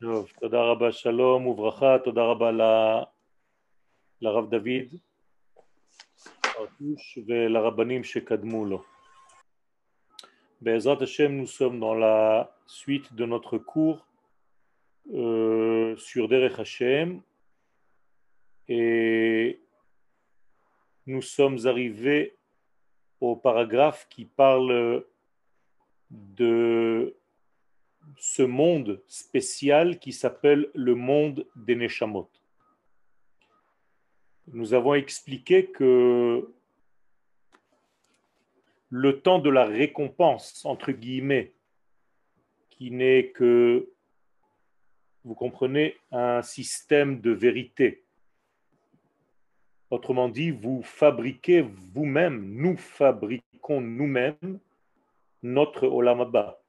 טוב, תודה רבה, שלום וברכה, תודה רבה ל- לרב דוד ארטוש ולרבנים שקדמו לו. Bezrat Hashem, nous sommes dans la suite de notre cours euh, sur Derech Hashem et nous sommes arrivés au paragraphe qui parle de ce monde spécial qui s'appelle le monde des Neshamot. Nous avons expliqué que le temps de la récompense, entre guillemets, qui n'est que, vous comprenez, un système de vérité. Autrement dit, vous fabriquez vous-même, nous fabriquons nous-mêmes notre Olam Abba.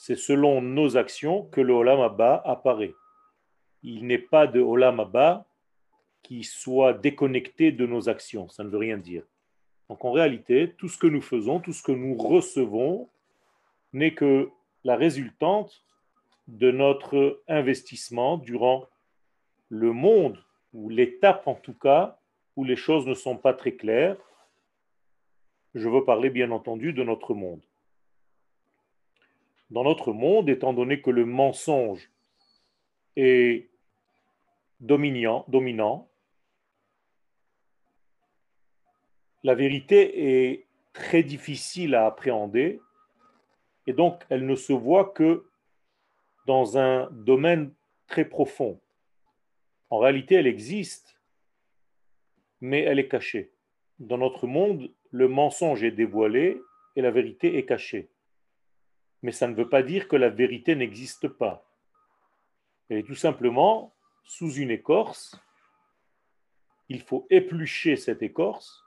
C'est selon nos actions que le Olam Abba apparaît. Il n'est pas de Olam Abba qui soit déconnecté de nos actions. Ça ne veut rien dire. Donc en réalité, tout ce que nous faisons, tout ce que nous recevons, n'est que la résultante de notre investissement durant le monde, ou l'étape en tout cas, où les choses ne sont pas très claires. Je veux parler bien entendu de notre monde. Dans notre monde, étant donné que le mensonge est dominant, la vérité est très difficile à appréhender et donc elle ne se voit que dans un domaine très profond. En réalité, elle existe, mais elle est cachée. Dans notre monde, le mensonge est dévoilé et la vérité est cachée. Mais ça ne veut pas dire que la vérité n'existe pas. Elle est tout simplement sous une écorce. Il faut éplucher cette écorce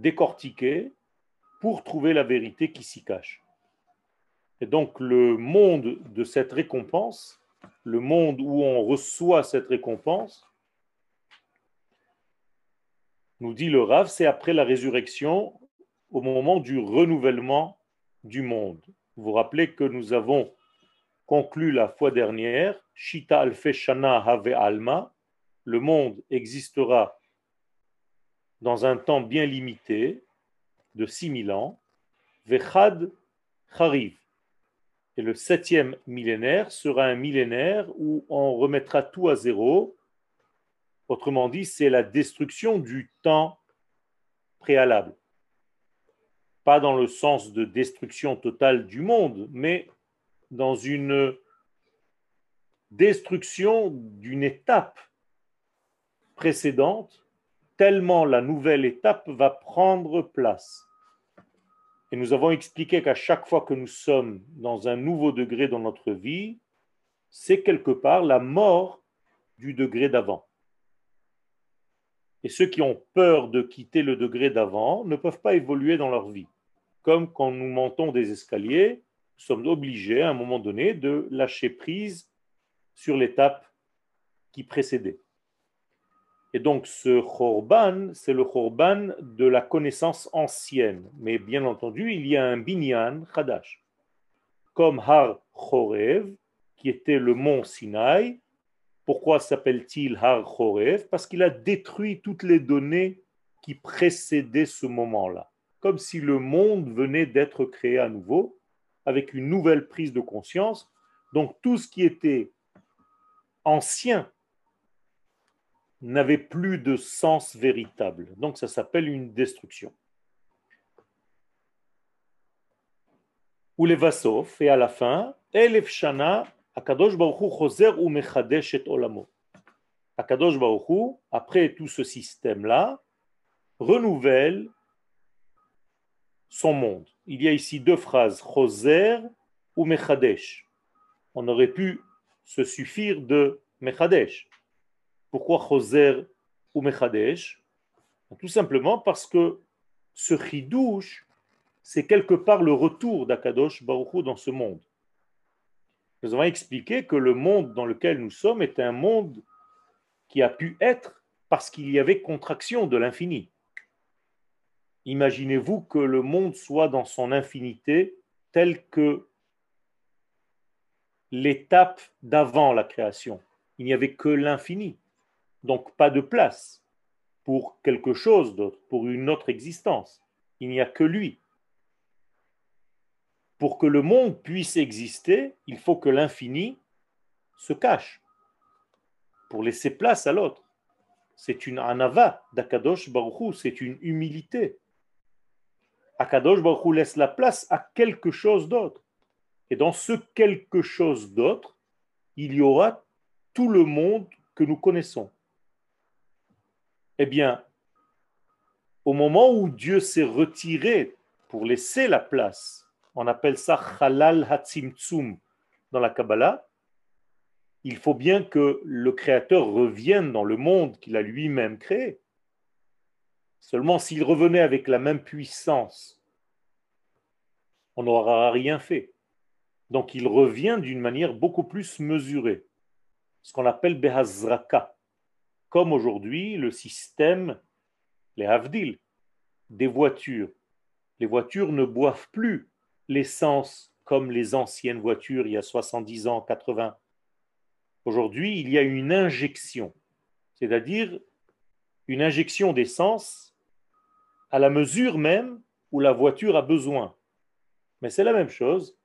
décortiquer pour trouver la vérité qui s'y cache. Et donc le monde de cette récompense, le monde où on reçoit cette récompense, nous dit le Rav, c'est après la résurrection, au moment du renouvellement du monde. Vous vous rappelez que nous avons conclu la fois dernière, Shita alfe shana have alma, le monde existera dans un temps bien limité de 6000 ans, Vechad Chariv. Et le septième millénaire sera un millénaire où on remettra tout à zéro. Autrement dit, c'est la destruction du temps préalable. Pas dans le sens de destruction totale du monde, mais dans une destruction d'une étape précédente tellement la nouvelle étape va prendre place. Et nous avons expliqué qu'à chaque fois que nous sommes dans un nouveau degré dans notre vie, c'est quelque part la mort du degré d'avant. Et ceux qui ont peur de quitter le degré d'avant ne peuvent pas évoluer dans leur vie. Comme quand nous montons des escaliers, nous sommes obligés à un moment donné de lâcher prise sur l'étape qui précédait. Et donc ce chorban, c'est le chorban de la connaissance ancienne. Mais bien entendu, il y a un binyan chadash. Comme Har Chorev, qui était le mont Sinaï. Pourquoi s'appelle-t-il Har Chorev? Parce qu'il a détruit toutes les données qui précédaient ce moment-là. Comme si le monde venait d'être créé à nouveau, avec une nouvelle prise de conscience. Donc tout ce qui était ancien n'avait plus de sens véritable. Donc ça s'appelle une destruction. Ou les Vasov, et à la fin, Elef Shana, Akadosh Baruchu Choser ou Mechadesh et Olamo. Akadosh Baruchu, après tout ce système-là, renouvelle son monde. Il y a ici deux phrases, Choser ou Mechadesh. On aurait pu se suffire de Mechadesh. Pourquoi Choser ou Mechadesh? Tout simplement parce que ce chidouche, c'est quelque part le retour d'Akadosh Baruchou dans ce monde. Nous avons expliqué que le monde dans lequel nous sommes est un monde qui a pu être parce qu'il y avait contraction de l'infini. Imaginez-vous que le monde soit dans son infinité tel que l'étape d'avant la création. Il n'y avait que l'infini. Donc pas de place pour quelque chose d'autre, pour une autre existence. Il n'y a que lui. Pour que le monde puisse exister, il faut que l'infini se cache pour laisser place à l'autre. C'est une anava d'Akadosh Baruchou, c'est une humilité. Akadosh Baruchou laisse la place à quelque chose d'autre. Et dans ce quelque chose d'autre, il y aura tout le monde que nous connaissons. Eh bien, au moment où Dieu s'est retiré pour laisser la place, on appelle ça halal hatzimtzum dans la Kabbalah, il faut bien que le Créateur revienne dans le monde qu'il a lui-même créé. Seulement s'il revenait avec la même puissance, on n'aura rien fait. Donc il revient d'une manière beaucoup plus mesurée, ce qu'on appelle Behazraka, comme aujourd'hui le système, les Havdil, des voitures. Les voitures ne boivent plus l'essence comme les anciennes voitures il y a 70 ans, 80. Aujourd'hui, il y a une injection, c'est-à-dire une injection d'essence à la mesure même où la voiture a besoin. Mais c'est la même chose.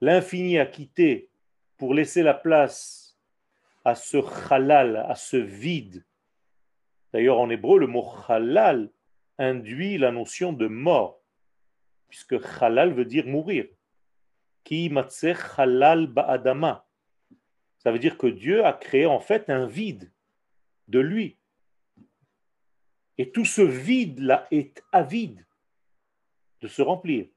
L'infini a quitté pour laisser la place à ce halal, à ce vide. D'ailleurs, en hébreu, le mot halal induit la notion de mort, puisque halal veut dire mourir. Ki halal ba'adama. Ça veut dire que Dieu a créé en fait un vide de lui. Et tout ce vide-là est avide de se remplir.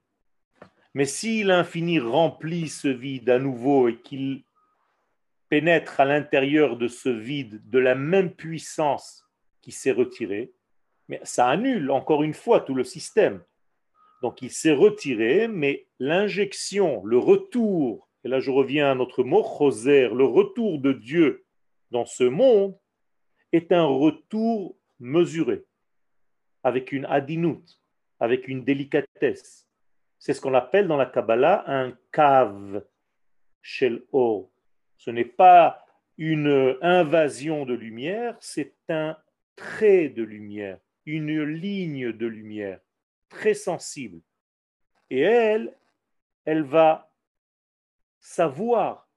Mais si l'infini remplit ce vide à nouveau et qu'il pénètre à l'intérieur de ce vide de la même puissance qui s'est retirée, mais ça annule encore une fois tout le système. Donc il s'est retiré, mais l'injection, le retour et là je reviens à notre mot, Choser, le retour de Dieu dans ce monde est un retour mesuré, avec une adinout, avec une délicatesse. C'est ce qu'on appelle dans la Kabbalah un cave shel or. Ce n'est pas une invasion de lumière, c'est un trait de lumière, une ligne de lumière très sensible. Et elle, elle va savoir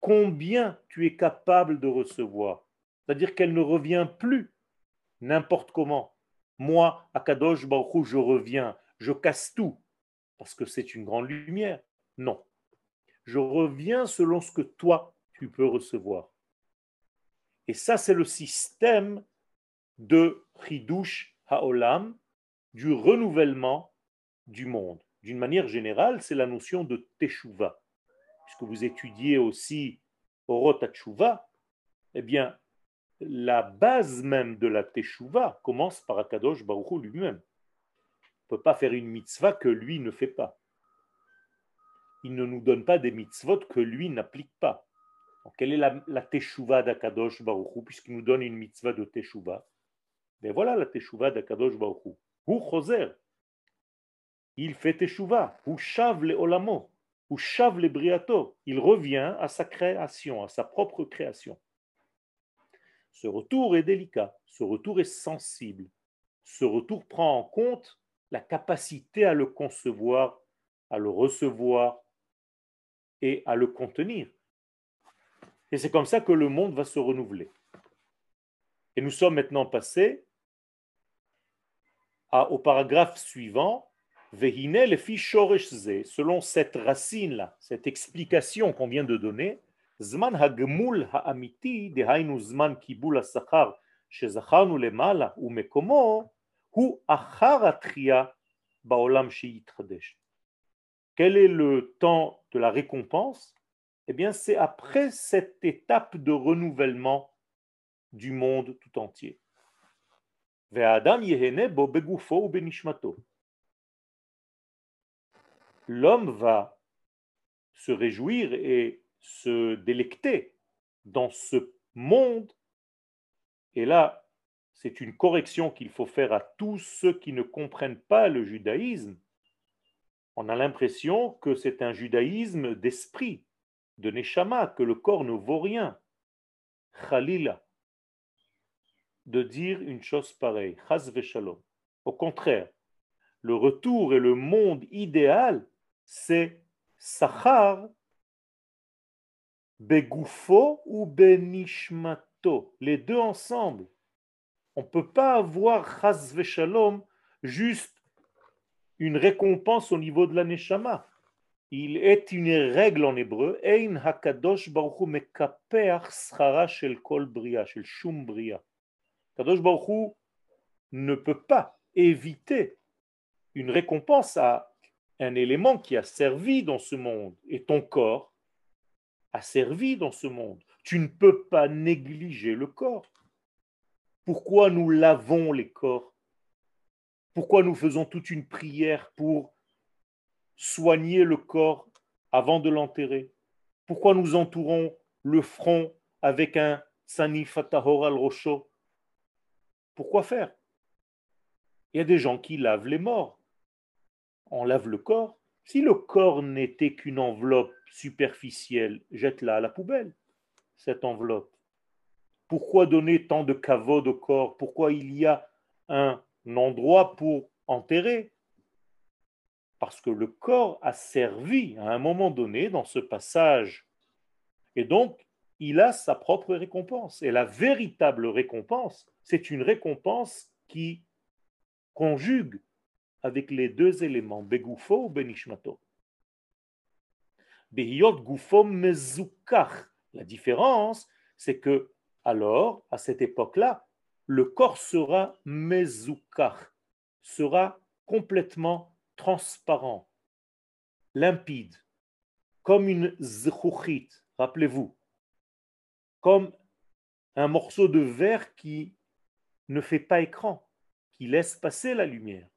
combien tu es capable de recevoir. C'est-à-dire qu'elle ne revient plus n'importe comment. Moi, à Kadosh Baruch je reviens, je casse tout, parce que c'est une grande lumière. Non. Je reviens selon ce que toi, tu peux recevoir. Et ça, c'est le système de Chidush Haolam, du renouvellement du monde. D'une manière générale, c'est la notion de Teshuvah puisque vous étudiez aussi Orot Hatshuva, eh bien, la base même de la Teshuvah commence par Akadosh Baruch lui-même. On ne peut pas faire une mitzvah que lui ne fait pas. Il ne nous donne pas des mitzvot que lui n'applique pas. quelle est la, la Teshuvah d'Akadosh Baruch puisqu'il nous donne une mitzvah de Teshuvah Ben voilà la Teshuvah d'Akadosh Baruch Hu. Choser. Il fait Teshuvah. Hu shav le olamo ou Shav le Briato, il revient à sa création, à sa propre création. Ce retour est délicat, ce retour est sensible, ce retour prend en compte la capacité à le concevoir, à le recevoir et à le contenir. Et c'est comme ça que le monde va se renouveler. Et nous sommes maintenant passés au paragraphe suivant selon cette racine-là, cette explication qu'on vient de donner, zman hagmul ha'amiti, dehainu zman kibul ha'sachar, shezacharnu lemala umekomo, hu achar atria baolam sheyitradesh. Quel est le temps de la récompense? Eh bien, c'est après cette étape de renouvellement du monde tout entier. Ve'adam yehene bo begufo ou benishmato l'homme va se réjouir et se délecter dans ce monde. Et là, c'est une correction qu'il faut faire à tous ceux qui ne comprennent pas le judaïsme. On a l'impression que c'est un judaïsme d'esprit, de Neshama, que le corps ne vaut rien. Khalila, de dire une chose pareille. Au contraire, le retour et le monde idéal, c'est Sachar Begufo ou Benishmato, les deux ensemble. On ne peut pas avoir Chaz Shalom juste une récompense au niveau de la Neshama. Il est une règle en hébreu, Ein Hakadosh Baruch Mekapeach. Kadosh Baruch ne peut pas éviter une récompense à un élément qui a servi dans ce monde. Et ton corps a servi dans ce monde. Tu ne peux pas négliger le corps. Pourquoi nous lavons les corps? Pourquoi nous faisons toute une prière pour soigner le corps avant de l'enterrer? Pourquoi nous entourons le front avec un sanifatahor al rosho Pourquoi faire? Il y a des gens qui lavent les morts. On lave le corps. Si le corps n'était qu'une enveloppe superficielle, jette-la à la poubelle, cette enveloppe. Pourquoi donner tant de kavod au corps? Pourquoi il y a un endroit pour enterrer? Parce que le corps a servi à un moment donné dans ce passage. Et donc, il a sa propre récompense. Et la véritable récompense, c'est une récompense qui conjugue avec les deux éléments, Begufo ou Benishmato. Behiyot Gufo Mezukach. La différence, c'est que, alors, à cette époque-là, le corps sera Mezukach, sera complètement transparent, limpide, comme une zchuchit, rappelez-vous, comme un morceau de verre qui ne fait pas écran, qui laisse passer la lumière.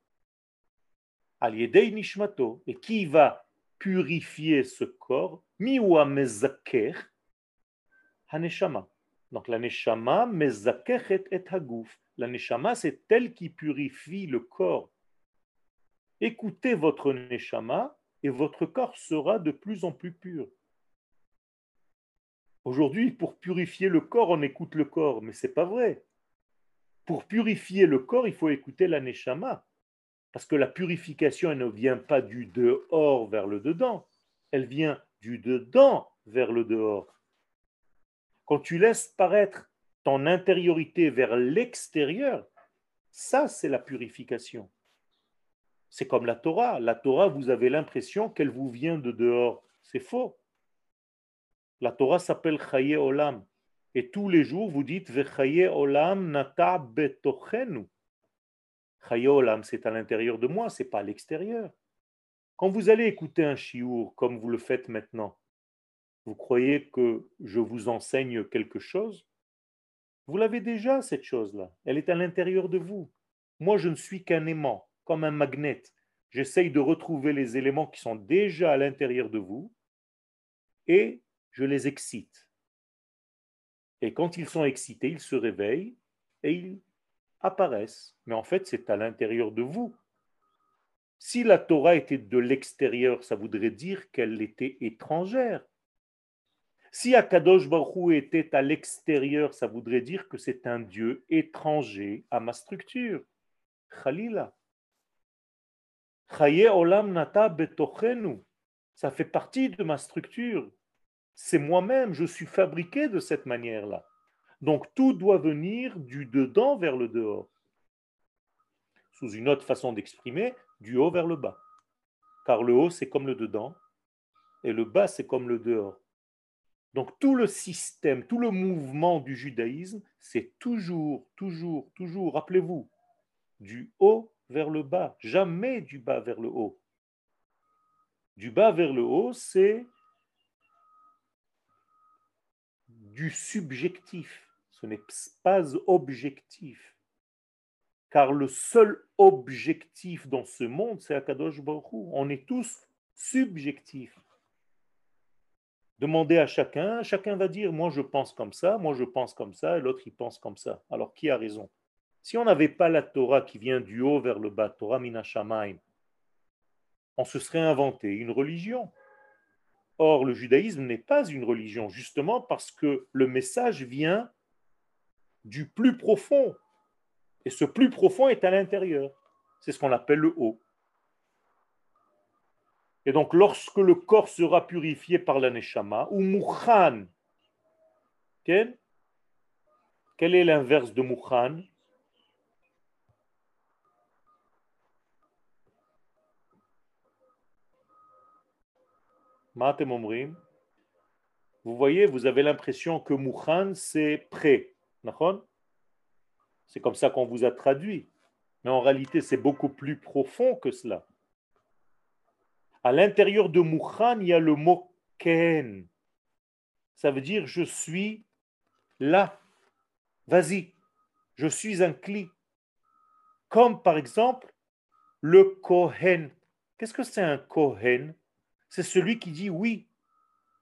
Aliedei nishmato, et qui va purifier ce corps, miwa mezaker, haneshama. Donc la neshama mezakechet et haguf. La neshama, c'est elle qui purifie le corps écoutez votre neshama et votre corps sera de plus en plus pur. Aujourd'hui, pour purifier le corps, on écoute le corps, mais c'est pas vrai. Pour purifier le corps, il faut écouter la neshama. Parce que la purification, elle ne vient pas du dehors vers le dedans, elle vient du dedans vers le dehors. Quand tu laisses paraître ton intériorité vers l'extérieur, ça c'est la purification. C'est comme la Torah. La Torah, vous avez l'impression qu'elle vous vient de dehors. C'est faux. La Torah s'appelle Chaye Olam. Et tous les jours, vous dites Vechaye Olam nata betochenu. Chaye Olam, c'est à l'intérieur de moi, c'est pas à l'extérieur. Quand vous allez écouter un chiour, comme vous le faites maintenant, vous croyez que je vous enseigne quelque chose? Vous l'avez déjà, cette chose-là. Elle est à l'intérieur de vous. Moi, je ne suis qu'un aimant comme un magnet. J'essaye de retrouver les éléments qui sont déjà à l'intérieur de vous et je les excite. Et quand ils sont excités, ils se réveillent et ils apparaissent. Mais en fait, c'est à l'intérieur de vous. Si la Torah était de l'extérieur, ça voudrait dire qu'elle était étrangère. Si Akadosh Baruch était à l'extérieur, ça voudrait dire que c'est un Dieu étranger à ma structure. Khalila. olam nata betochenu. Ça fait partie de ma structure. C'est moi-même, je suis fabriqué de cette manière-là. Donc tout doit venir du dedans vers le dehors. Sous une autre façon d'exprimer, du haut vers le bas. Car le haut, c'est comme le dedans, et le bas, c'est comme le dehors. Donc tout le système, tout le mouvement du judaïsme, c'est toujours, toujours, toujours, rappelez-vous, du haut vers le bas, jamais du bas vers le haut. Du bas vers le haut, c'est du subjectif, ce n'est pas objectif. Car le seul objectif dans ce monde, c'est Akadosh Baruch On est tous subjectifs. Demandez à chacun, chacun va dire, moi je pense comme ça, moi je pense comme ça, et l'autre il pense comme ça. Alors qui a raison? Si on n'avait pas la Torah qui vient du haut vers le bas, Torah Minashamaim, on se serait inventé une religion. Or, le judaïsme n'est pas une religion, justement parce que le message vient du plus profond. Et ce plus profond est à l'intérieur. C'est ce qu'on appelle le haut. Et donc, lorsque le corps sera purifié par la neshama, ou mukhan, quel, est l'inverse de mukhan? Vous voyez, vous avez l'impression que Mukhan, c'est prêt. C'est comme ça qu'on vous a traduit. Mais en réalité, c'est beaucoup plus profond que cela. À l'intérieur de Mukhan, il y a le mot Ken. Ça veut dire je suis là. Vas-y, je suis un cli. Comme par exemple le Kohen. Qu'est-ce que c'est un Kohen? C'est celui qui dit oui.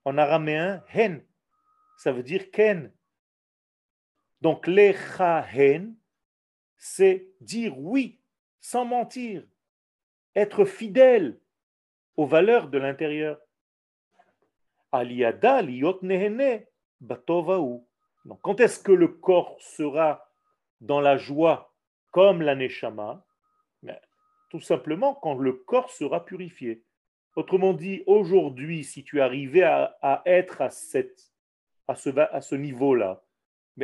En araméen, hen, ça veut dire ken. Donc, hen, c'est dire oui, sans mentir, être fidèle aux valeurs de l'intérieur. Aliada liot nehene Donc, quand est-ce que le corps sera dans la joie comme la neshama? Ben, Tout simplement quand le corps sera purifié. Autrement dit, aujourd'hui, si tu arrivais à, être à, ce, niveau-là,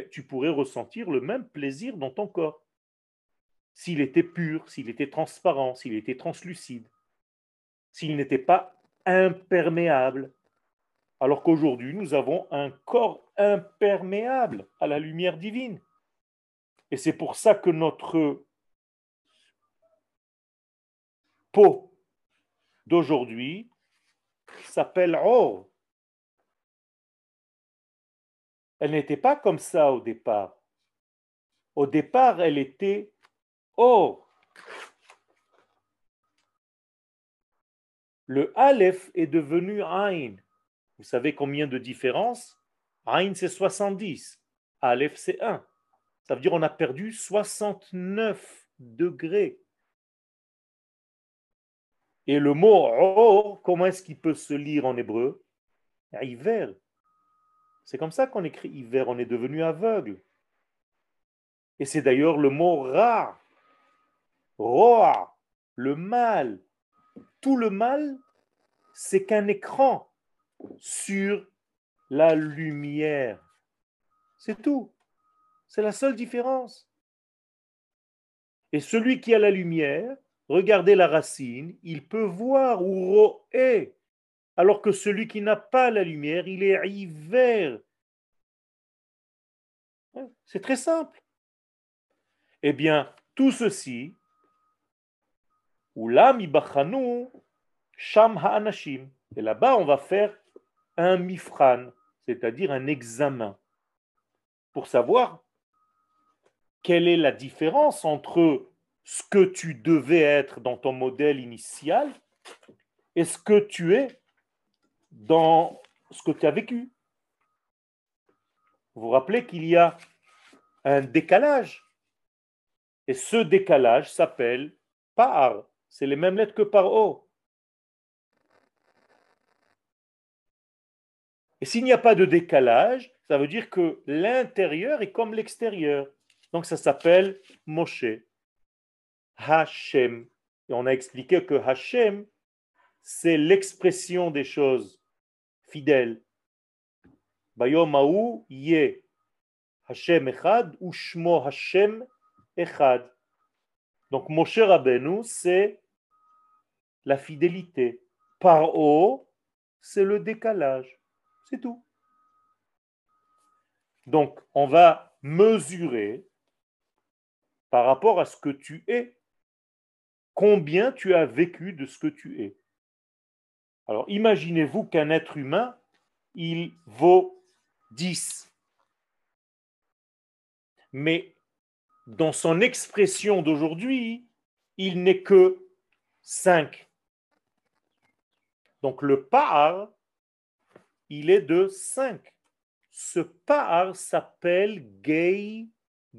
tu pourrais ressentir le même plaisir dans ton corps. S'il était pur, s'il était transparent, s'il était translucide, s'il n'était pas imperméable. Alors qu'aujourd'hui, nous avons un corps imperméable à la lumière divine. Et c'est pour ça que notre peau d'aujourd'hui s'appelle Or. Elle n'était pas comme ça au départ. Au départ, elle était Or. Le Aleph est devenu Ain. Vous savez combien de différences? Ain, c'est 70. Aleph, c'est 1. Ça veut dire qu'on a perdu 69 degrés. Et le mot or, comment est-ce qu'il peut se lire en hébreu? Hiver. C'est comme ça qu'on écrit hiver, on est devenu aveugle. Et c'est d'ailleurs le mot ra, roa, le mal. Tout le mal, c'est qu'un écran sur la lumière. C'est tout. C'est la seule différence. Et celui qui a la lumière, regardez la racine, il peut voir ou roer, alors que celui qui n'a pas la lumière, il est hiver. C'est très simple. Eh bien, tout ceci, ou sham ha'anashim. Et là-bas, on va faire un mifran, c'est-à-dire un examen, pour savoir quelle est la différence entre ce que tu devais être dans ton modèle initial et ce que tu es dans ce que tu as vécu. Vous vous rappelez qu'il y a un décalage. Et ce décalage s'appelle par. C'est les mêmes lettres que par O. Et s'il n'y a pas de décalage, ça veut dire que l'intérieur est comme l'extérieur. Donc ça s'appelle Moshe. Hachem. Et on a expliqué que Hachem, c'est l'expression des choses fidèles. Bayomahu ye Hashem echad ou shmo Hashem echad. Donc Moshe Rabbeinu, c'est la fidélité. Par haut, c'est le décalage. C'est tout. Donc, on va mesurer par rapport à ce que tu es combien tu as vécu de ce que tu es. Alors imaginez-vous qu'un être humain, il vaut 10. Mais dans son expression d'aujourd'hui, il n'est que 5. Donc le par, il est de 5. Ce par s'appelle Gei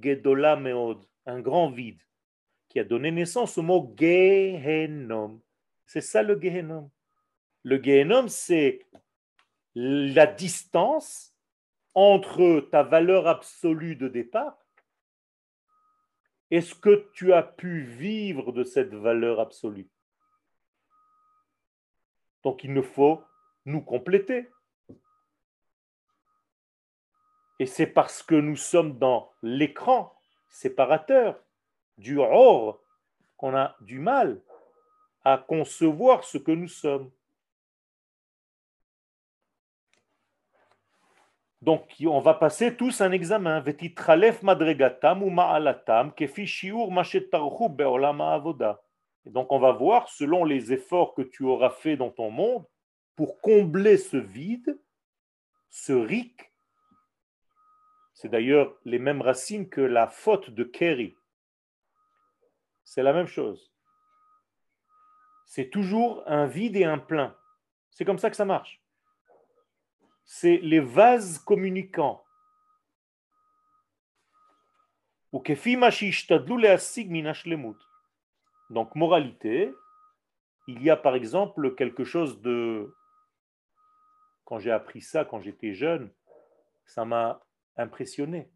Gedola Meod, un grand vide qui a donné naissance au mot Gehenom. C'est ça le Gehenom? Le Gehenom, c'est la distance entre ta valeur absolue de départ et ce que tu as pu vivre de cette valeur absolue. Donc il nous faut nous compléter. Et c'est parce que nous sommes dans l'écran séparateur du or qu'on a du mal à concevoir ce que nous sommes. Donc, on va passer tous un examen. Et donc, on va voir, selon les efforts que tu auras fait dans ton monde, pour combler ce vide, ce ric. C'est d'ailleurs les mêmes racines que la faute de Kerry. C'est la même chose. C'est toujours un vide et un plein. C'est comme ça que ça marche c'est les vases communicants. Donc, moralité, il y a par exemple quelque chose de... Quand j'ai appris ça, quand j'étais jeune, ça m'a impressionné.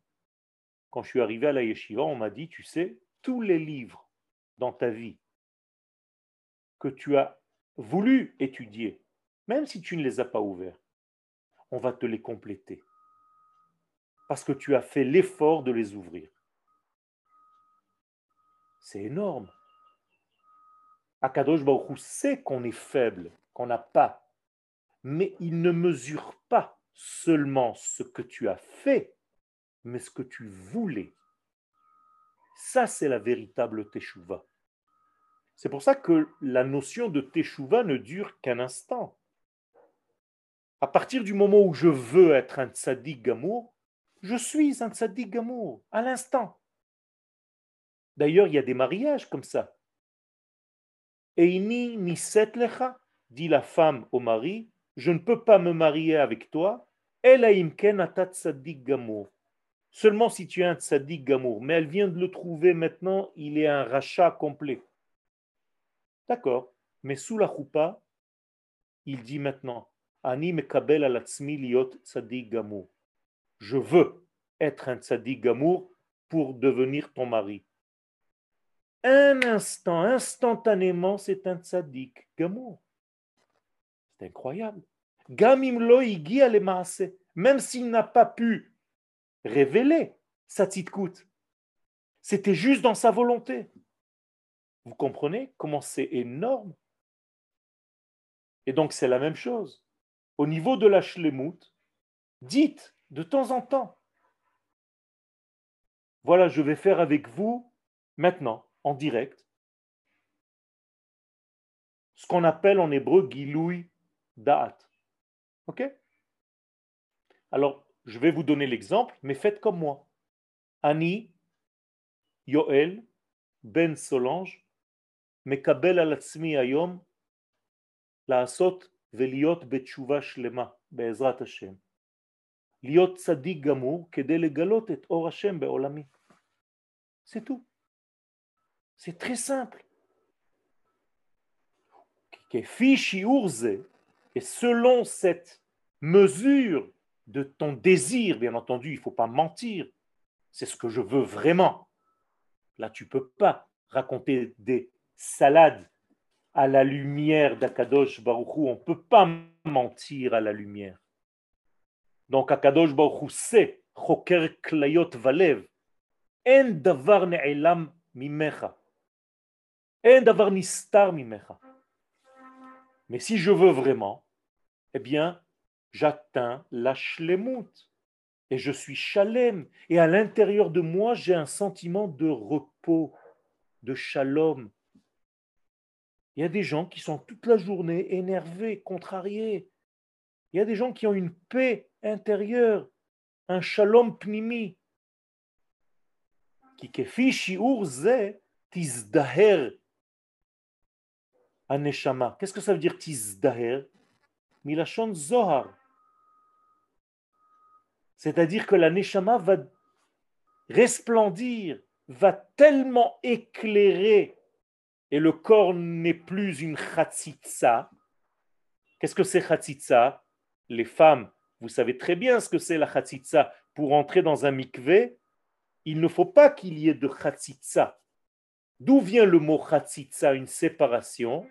Quand je suis arrivé à la yeshiva, on m'a dit, tu sais, tous les livres dans ta vie que tu as voulu étudier, même si tu ne les as pas ouverts, on va te les compléter. Parce que tu as fait l'effort de les ouvrir. C'est énorme. Akadosh Baruch sait qu'on est faible, qu'on n'a pas, mais il ne mesure pas seulement ce que tu as fait, mais ce que tu voulais. Ça, c'est la véritable teshuva. C'est pour ça que la notion de teshuva ne dure qu'un instant. À partir du moment où je veux être un tzaddik gamour, je suis un tzaddik gamour, à l'instant. D'ailleurs, il y a des mariages comme ça. Eini niset lecha, dit la femme au mari, je ne peux pas me marier avec toi, elaimken ata tzaddik gamour. Seulement si tu es un tzaddik gamour. Mais elle vient de le trouver maintenant, il est un rachat complet. D'accord, mais sous la choupa, il dit maintenant, Ani mekabel al liot tzadik gamour. Je veux être un tzadik gamour pour devenir ton mari. Un instant, instantanément, c'est un tzadik gamour. C'est incroyable. Gamim lo même s'il n'a pas pu révéler sa tzidkout. C'était juste dans sa volonté. Vous comprenez comment c'est énorme? Et donc c'est la même chose au niveau de la shlemut, dites de temps en temps, voilà, je vais faire avec vous maintenant, en direct, ce qu'on appelle en hébreu giloui da'at. Ok? Alors, je vais vous donner l'exemple, mais faites comme moi. Ani, Yoel, Ben Solange, Mekabel al ayom, la asot ולהיות בתשובה שלמה בעזרת השם. להיות צדיק גמור כדי לגלות את אור השם בעולמי. C'est tout. C'est très simple. כפי שיעור זה, et selon cette mesure de ton désir, bien entendu, il ne faut pas mentir, c'est ce que je veux vraiment. Là, tu ne peux pas raconter des salades à la lumière d'Akadosh Baruchou. On ne peut pas mentir à la lumière. Donc Akadosh Baruchou sait, Choker Klayot Valev, En davar ne'elam mimecha. En davar nistar mimecha. Mais si je veux vraiment, eh bien, j'atteins la shlemut. Et je suis chalem. Et à l'intérieur de moi, j'ai un sentiment de repos, de shalom, il y a des gens qui sont toute la journée énervés, contrariés. Il y a des gens qui ont une paix intérieure, un shalom pnimi. Qu'est-ce que ça veut dire tizdaher? C'est-à-dire que la neshama va resplendir, va tellement éclairer et le corps n'est plus une chatzitza. Qu'est-ce que c'est chatzitza? Les femmes, vous savez très bien ce que c'est la chatzitza. Pour entrer dans un mikvé, il ne faut pas qu'il y ait de chatzitza. D'où vient le mot chatzitza, une séparation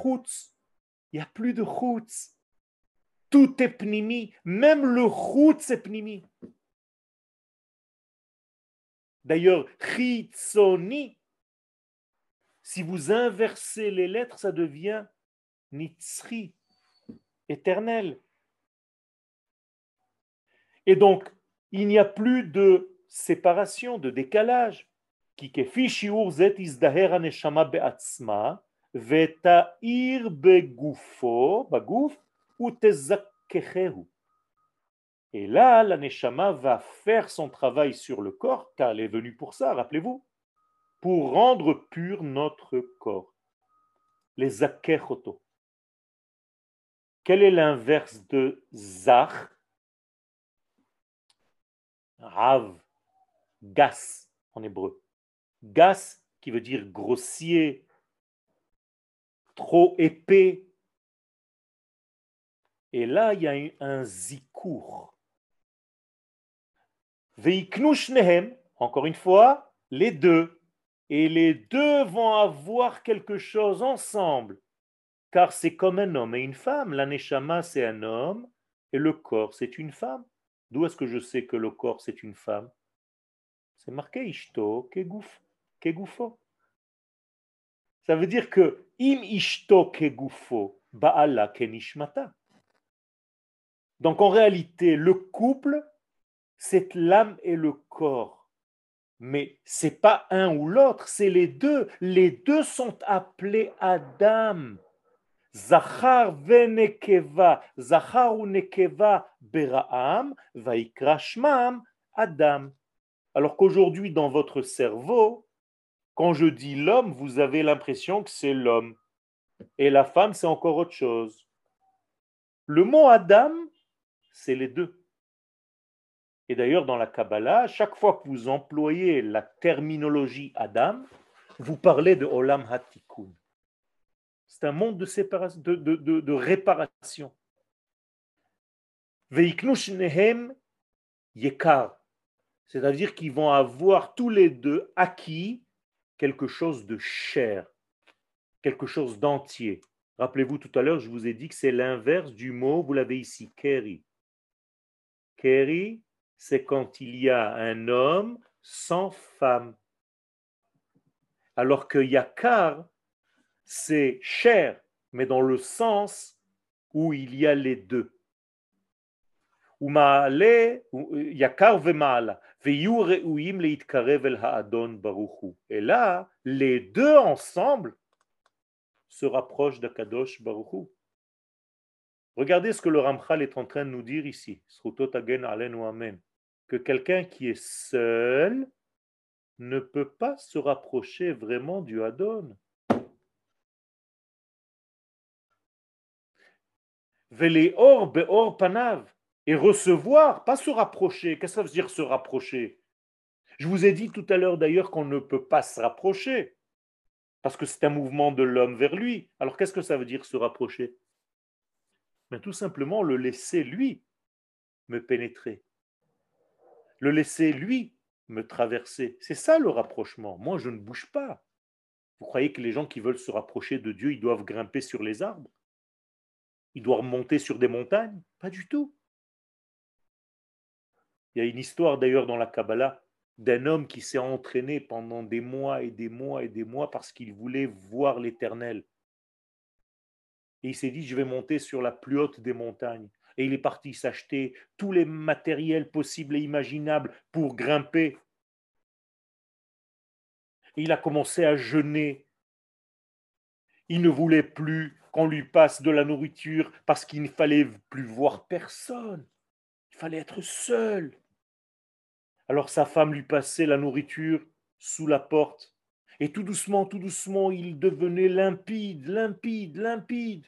Chutz. Il n'y a plus de chutz tout est pnimi, même le route c'est pnimi. D'ailleurs, chitzoni, si vous inversez les lettres, ça devient nitsri éternel. Et donc, il n'y a plus de séparation, de décalage. Qui zet izdaher beatzma, veta ir bagouf, et là, la Neshama va faire son travail sur le corps, car elle est venue pour ça, rappelez-vous, pour rendre pur notre corps. Les Zakechoto. Quel est l'inverse de Zach? Rav, gas en hébreu. Gas qui veut dire grossier, trop épais, et là, il y a un zikour. Veiknushnehem, encore une fois, les deux. Et les deux vont avoir quelque chose ensemble. Car c'est comme un homme et une femme. L'aneshama, c'est un homme et le corps, c'est une femme. D'où est-ce que je sais que le corps, c'est une femme? C'est marqué Ishto Kegufo. Ça veut dire que im ishto kegufo baala kenishmata. Donc en réalité, le couple, c'est l'âme et le corps. Mais c'est pas un ou l'autre, c'est les deux. Les deux sont appelés Adam. Zachar venekeva, Zachar ou nekeva beraam, vaikra Adam. Alors qu'aujourd'hui, dans votre cerveau, quand je dis l'homme, vous avez l'impression que c'est l'homme. Et la femme, c'est encore autre chose. Le mot Adam, c'est les deux. Et d'ailleurs, dans la Kabbalah, chaque fois que vous employez la terminologie Adam, vous parlez de Olam Hatikun. C'est un monde de, séparation, de, de, réparation. Yekar. C'est-à-dire qu'ils vont avoir tous les deux acquis quelque chose de cher, quelque chose d'entier. Rappelez-vous tout à l'heure, je vous ai dit que c'est l'inverse du mot, vous l'avez ici, keri. C'est quand il y a un homme sans femme. Alors que yakar, c'est cher, mais dans le sens où il y a les deux. et là, les deux ensemble se rapprochent d'Akadosh Baruchu. Regardez ce que le Ramchal est en train de nous dire ici. Que quelqu'un qui est seul ne peut pas se rapprocher vraiment du Adon. Panav et recevoir, pas se rapprocher. Qu'est-ce que ça veut dire se rapprocher? Je vous ai dit tout à l'heure d'ailleurs qu'on ne peut pas se rapprocher, parce que c'est un mouvement de l'homme vers lui. Alors qu'est-ce que ça veut dire se rapprocher? Tout simplement le laisser lui me pénétrer, le laisser lui me traverser. C'est ça le rapprochement. Moi, je ne bouge pas. Vous croyez que les gens qui veulent se rapprocher de Dieu, ils doivent grimper sur les arbres? Ils doivent monter sur des montagnes? Pas du tout. Il y a une histoire d'ailleurs dans la Kabbalah d'un homme qui s'est entraîné pendant des mois et des mois et des mois parce qu'il voulait voir l'Éternel. Et il s'est dit, je vais monter sur la plus haute des montagnes. Et il est parti s'acheter tous les matériels possibles et imaginables pour grimper. il a commencé à jeûner. Il ne voulait plus qu'on lui passe de la nourriture parce qu'il ne fallait plus voir personne. Il fallait être seul. Alors sa femme lui passait la nourriture sous la porte. Et tout doucement, tout doucement, il devenait limpide, limpide, limpide.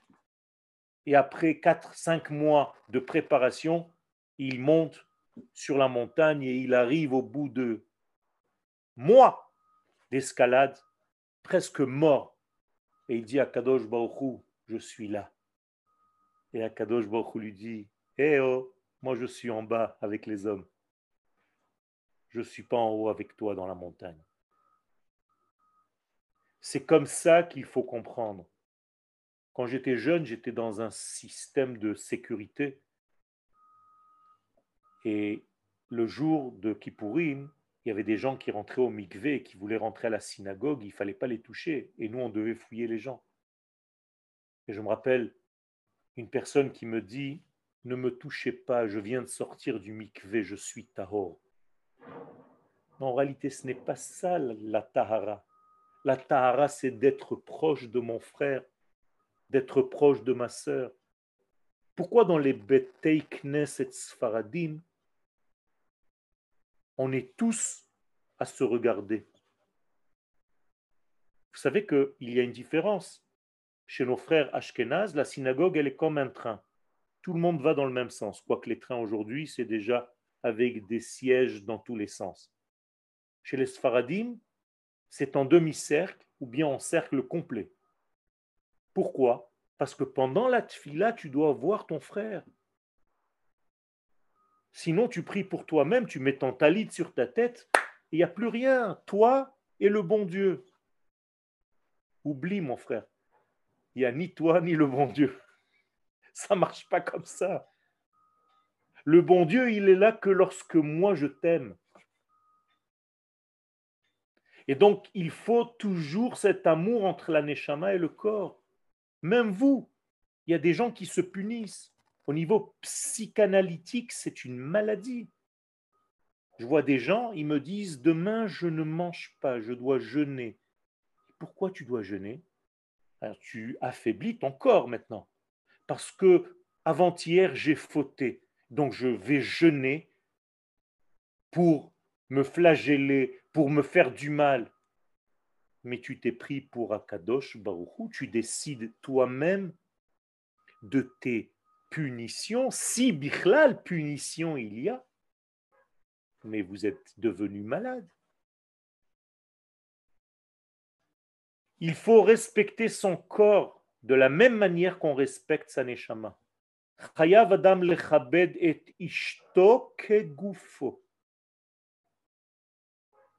Et après quatre, cinq mois de préparation, il monte sur la montagne et il arrive au bout de mois d'escalade, presque mort. Et il dit à Kadosh Baruchou, je suis là. Et Kadosh Baruchou lui dit, Eh oh, moi je suis en bas avec les hommes. Je ne suis pas en haut avec toi dans la montagne. C'est comme ça qu'il faut comprendre. Quand j'étais jeune, j'étais dans un système de sécurité. Et le jour de Kippourim, il y avait des gens qui rentraient au mikvé, qui voulaient rentrer à la synagogue, il ne fallait pas les toucher. Et nous, on devait fouiller les gens. Et je me rappelle une personne qui me dit, ne me touchez pas, je viens de sortir du mikvé, je suis tahor. en réalité, ce n'est pas ça la tahara. La tahara, c'est d'être proche de mon frère, d'être proche de ma sœur. Pourquoi dans les Betei Knesset Sfaradim, on est tous à se regarder? Vous savez qu'il y a une différence. Chez nos frères Ashkenaz, la synagogue, elle est comme un train. Tout le monde va dans le même sens, quoique les trains aujourd'hui, c'est déjà avec des sièges dans tous les sens. Chez les Sfaradim, c'est en demi-cercle ou bien en cercle complet. Pourquoi? Parce que pendant la tfila, tu dois voir ton frère. Sinon, tu pries pour toi-même, tu mets ton talit sur ta tête, il n'y a plus rien. Toi et le bon Dieu. Oublie, mon frère. Il n'y a ni toi ni le bon Dieu. Ça ne marche pas comme ça. Le bon Dieu, il est là que lorsque moi je t'aime. Et donc, il faut toujours cet amour entre la neshama et le corps. Même vous, il y a des gens qui se punissent. Au niveau psychanalytique, c'est une maladie. Je vois des gens, ils me disent demain je ne mange pas, je dois jeûner. Pourquoi tu dois jeûner? Tu affaiblis ton corps maintenant. Parce que avant-hier j'ai fauté, donc je vais jeûner pour me flageller, pour me faire du mal mais tu t'es pris pour Akadosh Baruchou, tu décides toi-même de tes punitions, si bichlal punition il y a, mais vous êtes devenu malade. Il faut respecter son corps de la même manière qu'on respecte sa neshama. Chayav adam et ishto.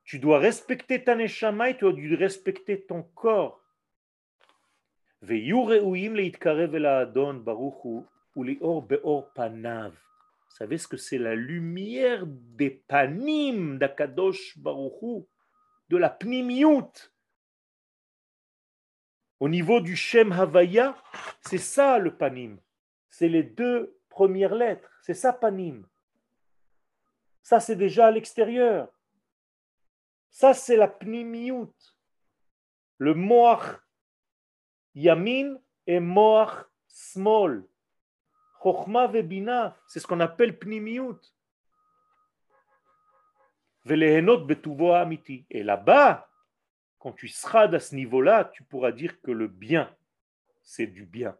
Tu dois respecter ta neshama et tu dois respecter ton corps. Vous savez ce que c'est la lumière des panim d'Akadosh Baruchu, de la pnimiut. Au niveau du Shem Havaya, c'est ça le panim. C'est les deux premières lettres. C'est ça panim. Ça, c'est déjà à l'extérieur. Ça, c'est la pnimiout. Le moach yamin et moach small. Chochma vebina, c'est ce qu'on appelle pnimiout. Et là-bas, quand tu seras à ce niveau-là, tu pourras dire que le bien, c'est du bien.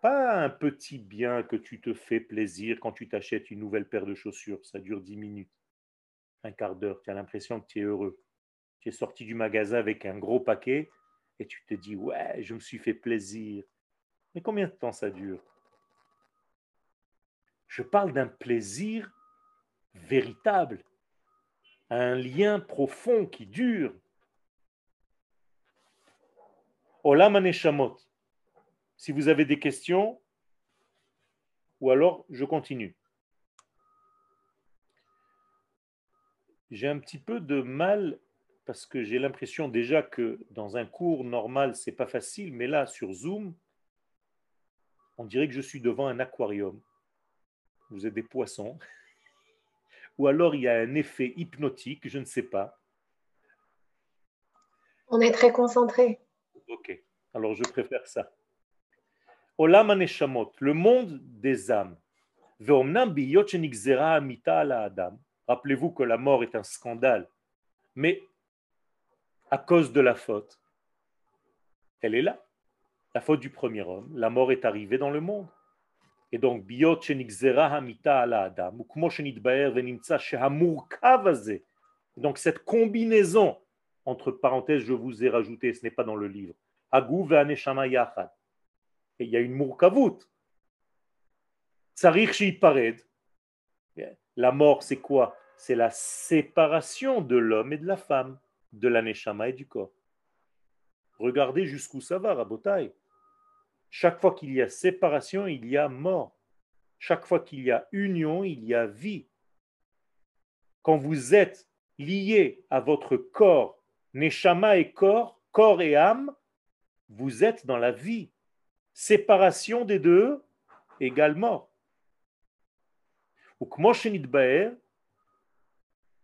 Pas un petit bien que tu te fais plaisir quand tu t'achètes une nouvelle paire de chaussures, ça dure dix minutes un quart d'heure, tu as l'impression que tu es heureux. Tu es sorti du magasin avec un gros paquet et tu te dis, ouais, je me suis fait plaisir. Mais combien de temps ça dure? Je parle d'un plaisir véritable, un lien profond qui dure. Olam Aneshamot. Si vous avez des questions, ou alors je continue. J'ai un petit peu de mal parce que j'ai l'impression déjà que dans un cours normal, c'est pas facile, mais là, sur Zoom, on dirait que je suis devant un aquarium. Vous êtes des poissons. Ou alors il y a un effet hypnotique, je ne sais pas. On est très concentré. Ok, alors je préfère ça. Olam le monde des âmes. Adam. Rappelez-vous que la mort est un scandale, mais à cause de la faute, elle est là. La faute du premier homme, la mort est arrivée dans le monde. Et donc, donc cette combinaison, entre parenthèses, je vous ai rajouté, ce n'est pas dans le livre, et il y a une murkavut. La mort, c'est quoi? C'est la séparation de l'homme et de la femme, de l'aneshama et du corps. Regardez jusqu'où ça va, Rabotai. Chaque fois qu'il y a séparation, il y a mort. Chaque fois qu'il y a union, il y a vie. Quand vous êtes lié à votre corps, Neshama et corps, corps et âme, vous êtes dans la vie. Séparation des deux égale mort.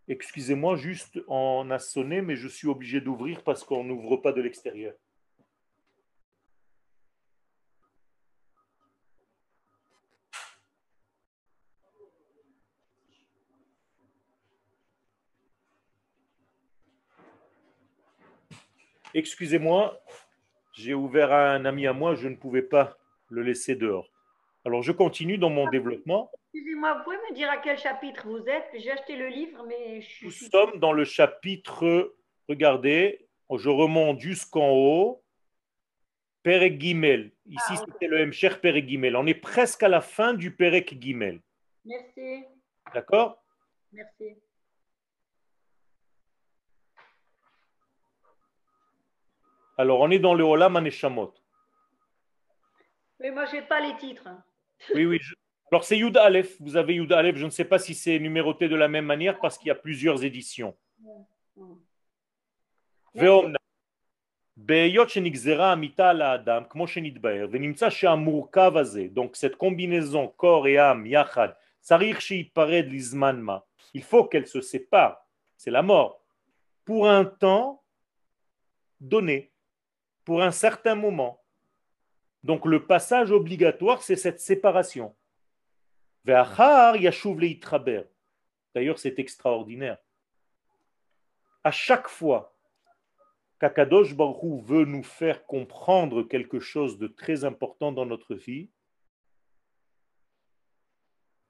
Excusez-moi, juste on a sonné, mais je suis obligé d'ouvrir parce qu'on n'ouvre pas de l'extérieur. Excusez-moi, j'ai ouvert à un ami à moi, je ne pouvais pas le laisser dehors. Alors je continue dans mon développement. Excusez-moi, vous pouvez me dire à quel chapitre vous êtes? J'ai acheté le livre, mais je Nous sommes dans le chapitre, regardez, je remonte jusqu'en haut, Perek Gimel. Ici, ah, c'était le Mcher Perek Gimel. On est presque à la fin du Perek Gimel. Merci. D'accord? Merci. Alors, on est dans le Olam Aneshamot. Mais moi, je n'ai pas les titres. Oui, oui. Alors, c'est Yud Aleph. Vous avez Yud Aleph. Je ne sais pas si c'est numéroté de la même manière parce qu'il y a plusieurs éditions. Donc, cette combinaison corps et âme, yachad, il faut qu'elle se sépare, c'est la mort, pour un temps donné pour un certain moment. Donc le passage obligatoire, c'est cette séparation. D'ailleurs, c'est extraordinaire. À chaque fois qu'Akadosh Baruch veut nous faire comprendre quelque chose de très important dans notre vie,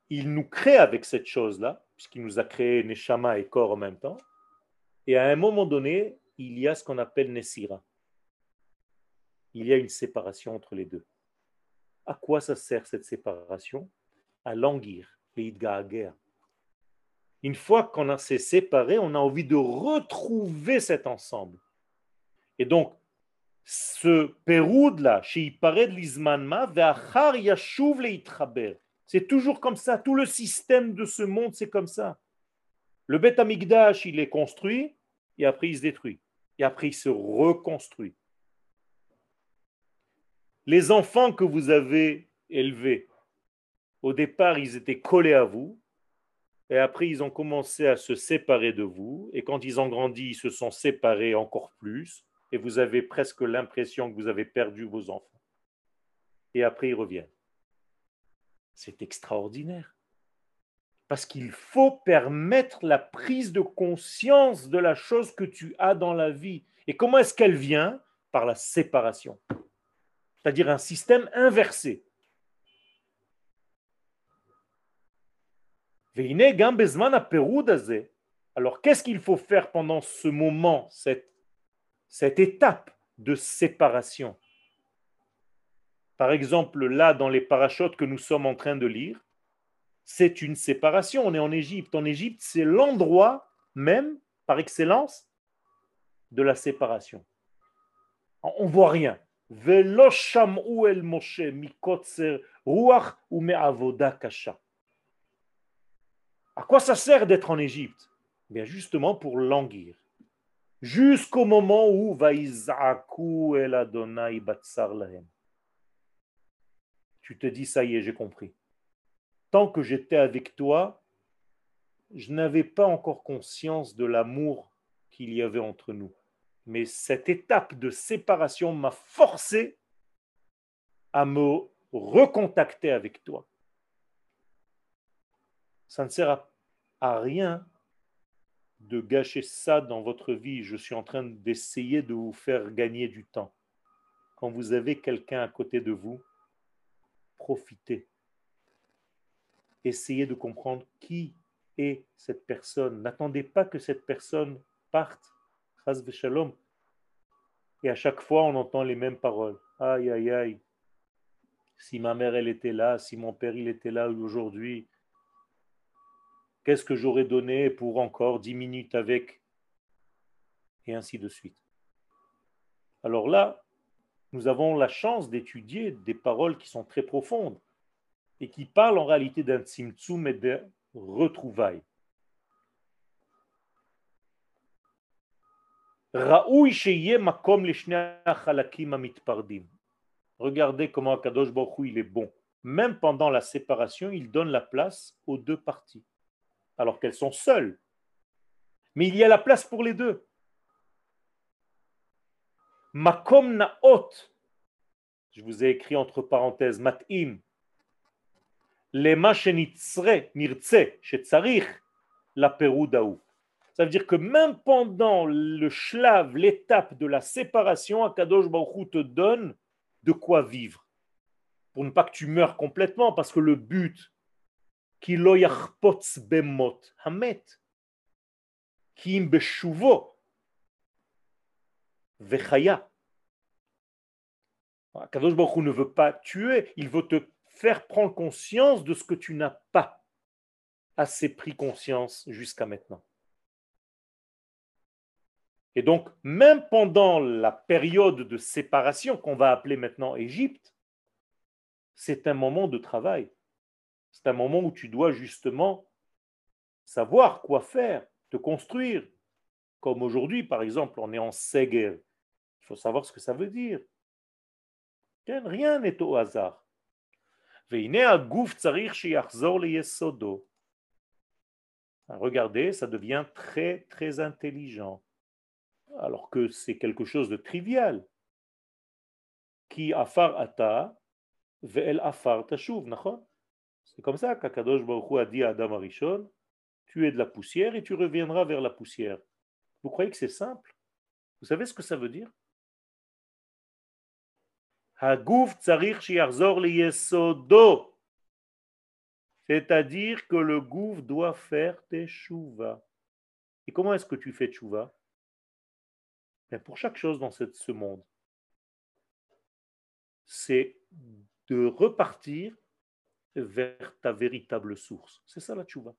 il nous crée avec cette chose-là, puisqu'il nous a créé Neshama et corps en même temps, et à un moment donné, il y a ce qu'on appelle Nesira il y a une séparation entre les deux. À quoi ça sert cette séparation? À languir, guerre. Une fois qu'on s'est séparé, on a envie de retrouver cet ensemble. Et donc, ce péroud-là, chez de l'Ismanma, c'est toujours comme ça. Tout le système de ce monde, c'est comme ça. Le Beth Amigdash, il est construit, et après il se détruit. Et après il se reconstruit. Les enfants que vous avez élevés, au départ, ils étaient collés à vous, et après, ils ont commencé à se séparer de vous, et quand ils ont grandi, ils se sont séparés encore plus, et vous avez presque l'impression que vous avez perdu vos enfants. Et après, ils reviennent. C'est extraordinaire. Parce qu'il faut permettre la prise de conscience de la chose que tu as dans la vie. Et comment est-ce qu'elle vient? Par la séparation c'est-à-dire un système inversé. Alors, qu'est-ce qu'il faut faire pendant ce moment, cette, étape de séparation? Par exemple, là, dans les parachutes que nous sommes en train de lire, c'est une séparation. On est en Égypte. En Égypte, c'est l'endroit même, par excellence, de la séparation. On ne voit rien. À quoi ça sert d'être en Égypte? Bien justement pour languir. Jusqu'au moment où el Adonai Tu te dis, ça y est, j'ai compris. Tant que j'étais avec toi, je n'avais pas encore conscience de l'amour qu'il y avait entre nous mais cette étape de séparation m'a forcé à me recontacter avec toi. Ça ne sert à, rien de gâcher ça dans votre vie. Je suis en train d'essayer de vous faire gagner du temps. Quand vous avez quelqu'un à côté de vous, profitez. Essayez de comprendre qui est cette personne. N'attendez pas que cette personne parte et à chaque fois, on entend les mêmes paroles. Aïe, aïe, aïe. Si ma mère, elle était là, si mon père, il était là aujourd'hui, qu'est-ce que j'aurais donné pour encore dix minutes avec? Et ainsi de suite. Alors là, nous avons la chance d'étudier des paroles qui sont très profondes et qui parlent en réalité d'un tzimtzum et de retrouvailles. Regardez comment Akadosh Baruch il est bon. Même pendant la séparation, il donne la place aux deux parties, alors qu'elles sont seules. Mais il y a la place pour les deux. Makom naot. Je vous ai écrit entre parenthèses, matim. Lema shenitzre nirtse shetzarich la perudaou. Ça veut dire que même pendant le shlav, l'étape de la séparation, Akadosh Baruch te donne de quoi vivre. Pour ne pas que tu meurs complètement, parce que le but, bemot, hamet, ki im beshuvo, vechaya. Akadosh Baruch ne veut pas tuer, il veut te faire prendre conscience de ce que tu n'as pas assez pris conscience jusqu'à maintenant. Et donc, même pendant la période de séparation qu'on va appeler maintenant Égypte, c'est un moment de travail. C'est un moment où tu dois justement savoir quoi faire, te construire. Comme aujourd'hui, par exemple, on est en Seger. Il faut savoir ce que ça veut dire. Rien n'est au hasard. Regardez, ça devient très, très intelligent alors que c'est quelque chose de trivial. Qui C'est comme ça qu'Akadosh Baruch a dit à Adam Arishon, tu es de la poussière et tu reviendras vers la poussière. Vous croyez que c'est simple? Vous savez ce que ça veut dire? C'est-à-dire que le gouffre doit faire teshuva. Et comment est-ce que tu fais teshuva mais pour chaque chose dans ce monde, c'est de repartir vers ta véritable source. C'est ça la tchouva.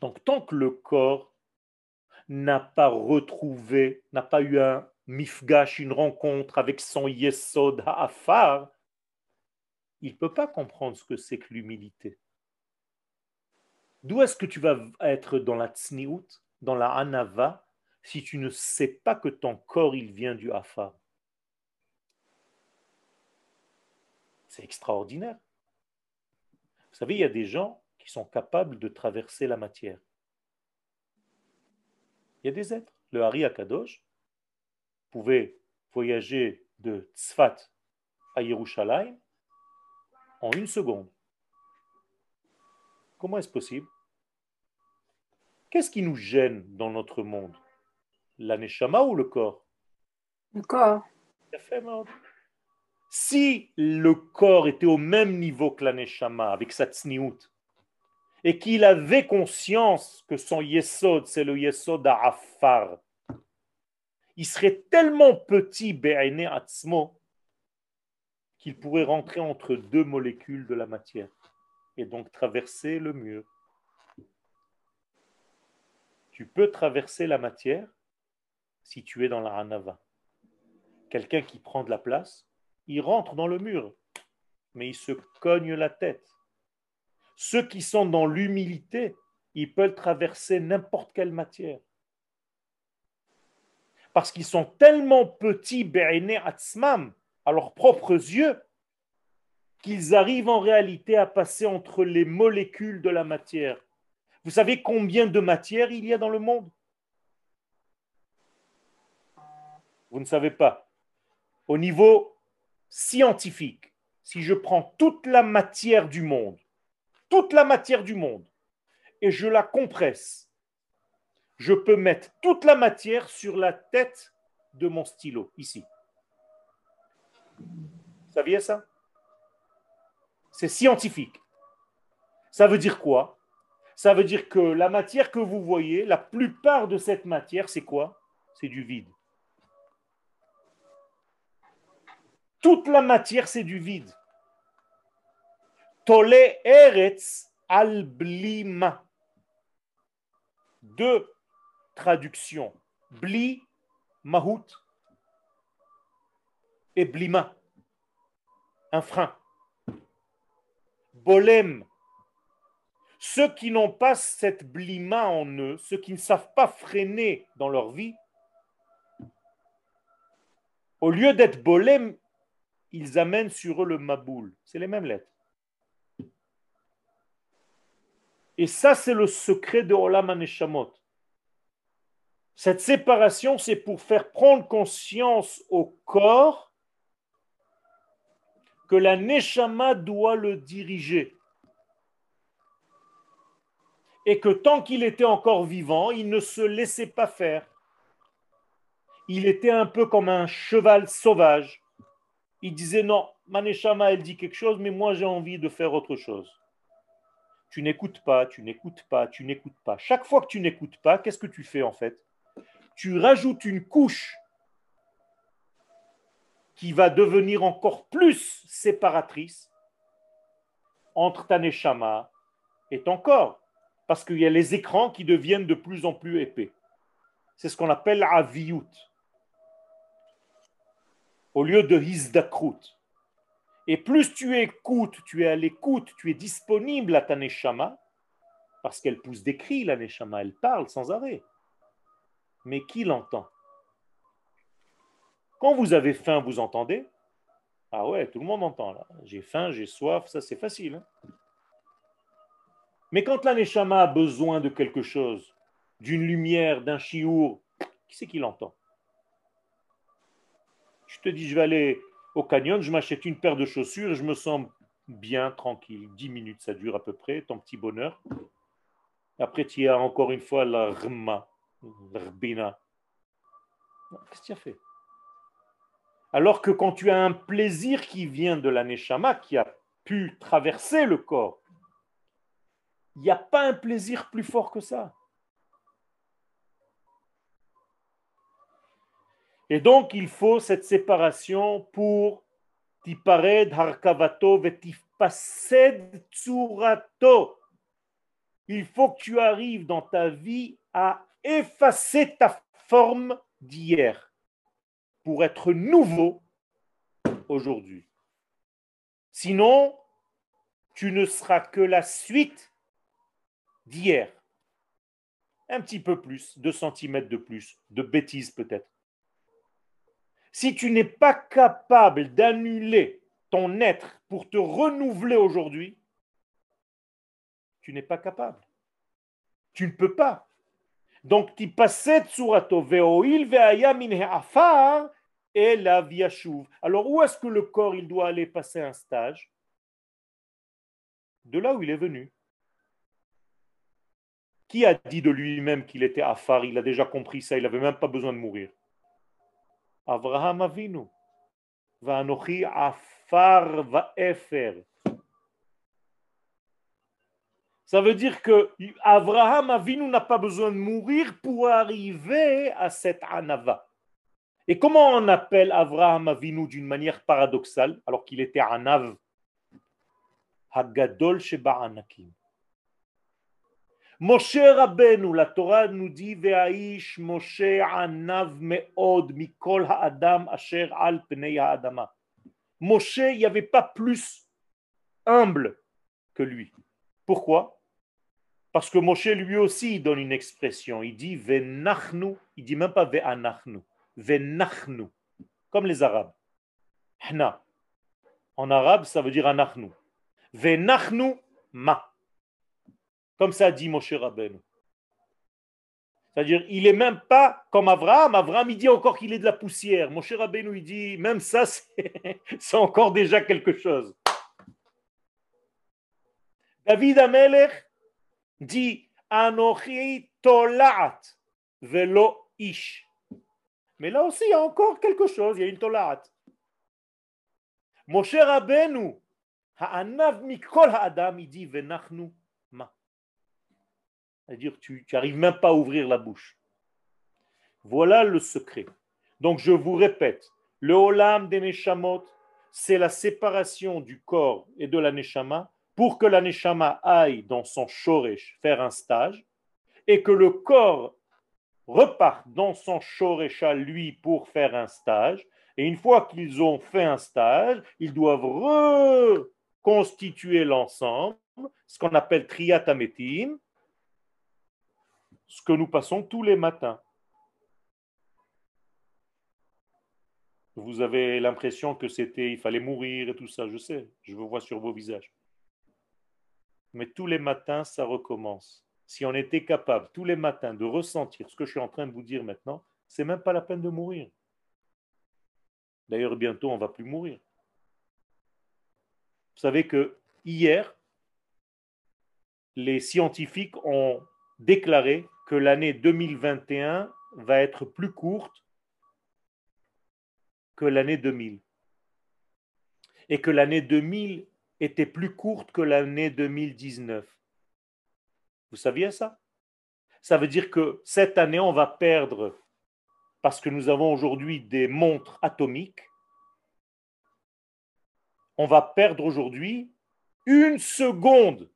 Donc tant que le corps n'a pas retrouvé, n'a pas eu un mifgash, une rencontre avec son yesod ha'afar, il ne peut pas comprendre ce que c'est que l'humilité. D'où est-ce que tu vas être dans la tsniout, dans la anava, si tu ne sais pas que ton corps, il vient du Hafa. C'est extraordinaire. Vous savez, il y a des gens qui sont capables de traverser la matière. Il y a des êtres. Le Hari Akadosh pouvait voyager de Tzfat à Yerushalayim en une seconde. Comment est-ce possible? Qu'est-ce qui nous gêne dans notre monde? L'aneshama ou le corps? Le corps. Si le corps était au même niveau que l'aneshama, avec sa tsniout, et qu'il avait conscience que son yesod, c'est le yesod afar, il serait tellement petit, be'ene qu'il pourrait rentrer entre deux molécules de la matière et donc traverser le mur. Tu peux traverser la matière si tu es dans la Hanava. Quelqu'un qui prend de la place, il rentre dans le mur, mais il se cogne la tête. Ceux qui sont dans l'humilité, ils peuvent traverser n'importe quelle matière. Parce qu'ils sont tellement petits, atzmam, à leurs propres yeux, qu'ils arrivent en réalité à passer entre les molécules de la matière. Vous savez combien de matière il y a dans le monde? Vous ne savez pas. Au niveau scientifique, si je prends toute la matière du monde, toute la matière du monde, et je la compresse, je peux mettre toute la matière sur la tête de mon stylo, ici. Vous saviez ça? C'est scientifique. Ça veut dire quoi? Ça veut dire que la matière que vous voyez, la plupart de cette matière, c'est quoi? C'est du vide. Toute la matière, c'est du vide. Tole eretz al blima. Deux traductions. Bli, mahut, et blima. Un frein. Bolem. Ceux qui n'ont pas cette blima en eux, ceux qui ne savent pas freiner dans leur vie, au lieu d'être bolem, ils amènent sur eux le maboul. C'est les mêmes lettres. Et ça, c'est le secret de Olam Aneshamot. Cette séparation, c'est pour faire prendre conscience au corps que la Neshama doit le diriger. Et que tant qu'il était encore vivant, il ne se laissait pas faire. Il était un peu comme un cheval sauvage. Il disait non, ma Neshama, elle dit quelque chose, mais moi j'ai envie de faire autre chose tu n'écoutes pas, tu n'écoutes pas, tu n'écoutes pas. Chaque fois que tu n'écoutes pas, qu'est-ce que tu fais en fait? Tu rajoutes une couche qui va devenir encore plus séparatrice entre ta neshama et ton corps. Parce qu'il y a les écrans qui deviennent de plus en plus épais. C'est ce qu'on appelle aviyut. Au lieu de hizdakrut. Et plus tu écoutes, tu es à l'écoute, tu es disponible à ta neshama, parce qu'elle pousse des cris, la neshama, elle parle sans arrêt. Mais qui l'entend? Quand vous avez faim, vous entendez? Ah ouais, tout le monde entend. J'ai faim, j'ai soif, ça c'est facile. Hein. Mais quand la neshama a besoin de quelque chose, d'une lumière, d'un chiour, qui c'est qui l'entend? Je te dis, je vais aller au canyon, je m'achète une paire de chaussures je me sens bien, tranquille. Dix minutes, ça dure à peu près, ton petit bonheur. Après, tu as encore une fois la rma, rbina. Qu'est-ce que tu as fait? Alors que quand tu as un plaisir qui vient de la neshama, qui a pu traverser le corps, il n'y a pas un plaisir plus fort que ça. Et donc, il faut cette séparation pour tipared harkavato vetifpased tsurato. Il faut que tu arrives dans ta vie à effacer ta forme d'hier pour être nouveau aujourd'hui. Sinon, tu ne seras que la suite d'hier. Un petit peu plus, deux centimètres de plus, de bêtises peut-être. Si tu n'es pas capable d'annuler ton être pour te renouveler aujourd'hui, tu n'es pas capable. Tu ne peux pas. Donc, tu passes surato ve'oil ve'aya afar et la viashuv. Alors, où est-ce que le corps il doit aller passer un stage? De là où il est venu. Qui a dit de lui-même qu'il était afar? Il a déjà compris ça, il n'avait même pas besoin de mourir. Avraham Avinu. Vanochi Afar Vaefer. Ça veut dire que Abraham Avinu n'a pas besoin de mourir pour arriver à cette anava. Et comment on appelle Avraham Avinu d'une manière paradoxale, alors qu'il était anav Hagadol Sheba Anakim. Moshe Rabbeinu, la Torah nous dit Ve'aish Moshe anav me'od mikol ha'adam asher al pnei ha'adama. Moshe, il n'y avait pas plus humble que lui. Pourquoi? Parce que Moshe lui aussi donne une expression. Il dit Ve'nachnu, il dit même pas Ve'anachnu, Ve'nachnu, comme les Arabes. Hna. En arabe, ça veut dire anachnu. Ve'nachnu ma. Comme ça dit Moshe Rabbeinu. C'est-à-dire, il n'est même pas comme Abraham. Abraham, il dit encore qu'il est de la poussière. Moshe Rabbeinu, il dit, même ça, c'est encore déjà quelque chose. David Amelech dit, Anochi tolaat velo ish. Mais là aussi, il y a encore quelque chose, il y a une tolaat. Moshe Rabbeinu, ha'anav mikol ha'adam, il dit, venachnu. C'est-à-dire tu n'arrives même pas à ouvrir la bouche. Voilà le secret. Donc je vous répète, le Olam des Neshamot, c'est la séparation du corps et de la neshama pour que la neshama aille dans son shoresh faire un stage et que le corps reparte dans son shoresh à lui pour faire un stage. Et une fois qu'ils ont fait un stage, ils doivent reconstituer l'ensemble, ce qu'on appelle triatametim, ce que nous passons tous les matins. Vous avez l'impression que c'était, il fallait mourir et tout ça, je sais, je vous vois sur vos visages. Mais tous les matins, ça recommence. Si on était capable tous les matins de ressentir ce que je suis en train de vous dire maintenant, c'est même pas la peine de mourir. D'ailleurs, bientôt, on va plus mourir. Vous savez que hier, les scientifiques ont déclaré que l'année 2021 va être plus courte que l'année 2000. Et que l'année 2000 était plus courte que l'année 2019. Vous saviez ça? Ça veut dire que cette année, on va perdre, parce que nous avons aujourd'hui des montres atomiques, on va perdre aujourd'hui une seconde.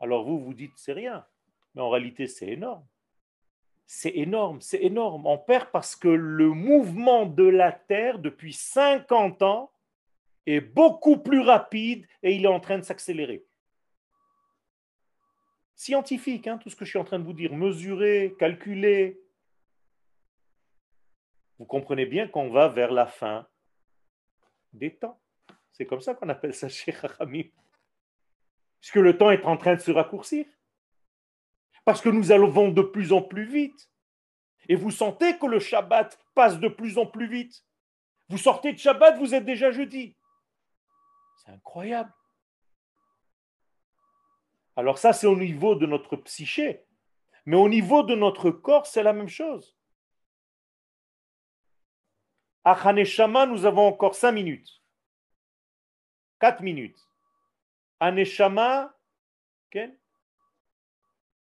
Alors vous, vous dites, c'est rien. Mais en réalité, c'est énorme c'est énorme, c'est énorme. On perd parce que le mouvement de la Terre depuis 50 ans est beaucoup plus rapide et il est en train de s'accélérer. Scientifique, hein, tout ce que je suis en train de vous dire, mesurer, calculer. Vous comprenez bien qu'on va vers la fin des temps. C'est comme ça qu'on appelle ça chez Parce Puisque le temps est en train de se raccourcir. Parce que nous allons de plus en plus vite. Et vous sentez que le Shabbat passe de plus en plus vite. Vous sortez de Shabbat, vous êtes déjà jeudi. C'est incroyable. Alors ça, c'est au niveau de notre psyché. Mais au niveau de notre corps, c'est la même chose. À Haneshama, nous avons encore cinq minutes. Quatre minutes. Aneshama, okay?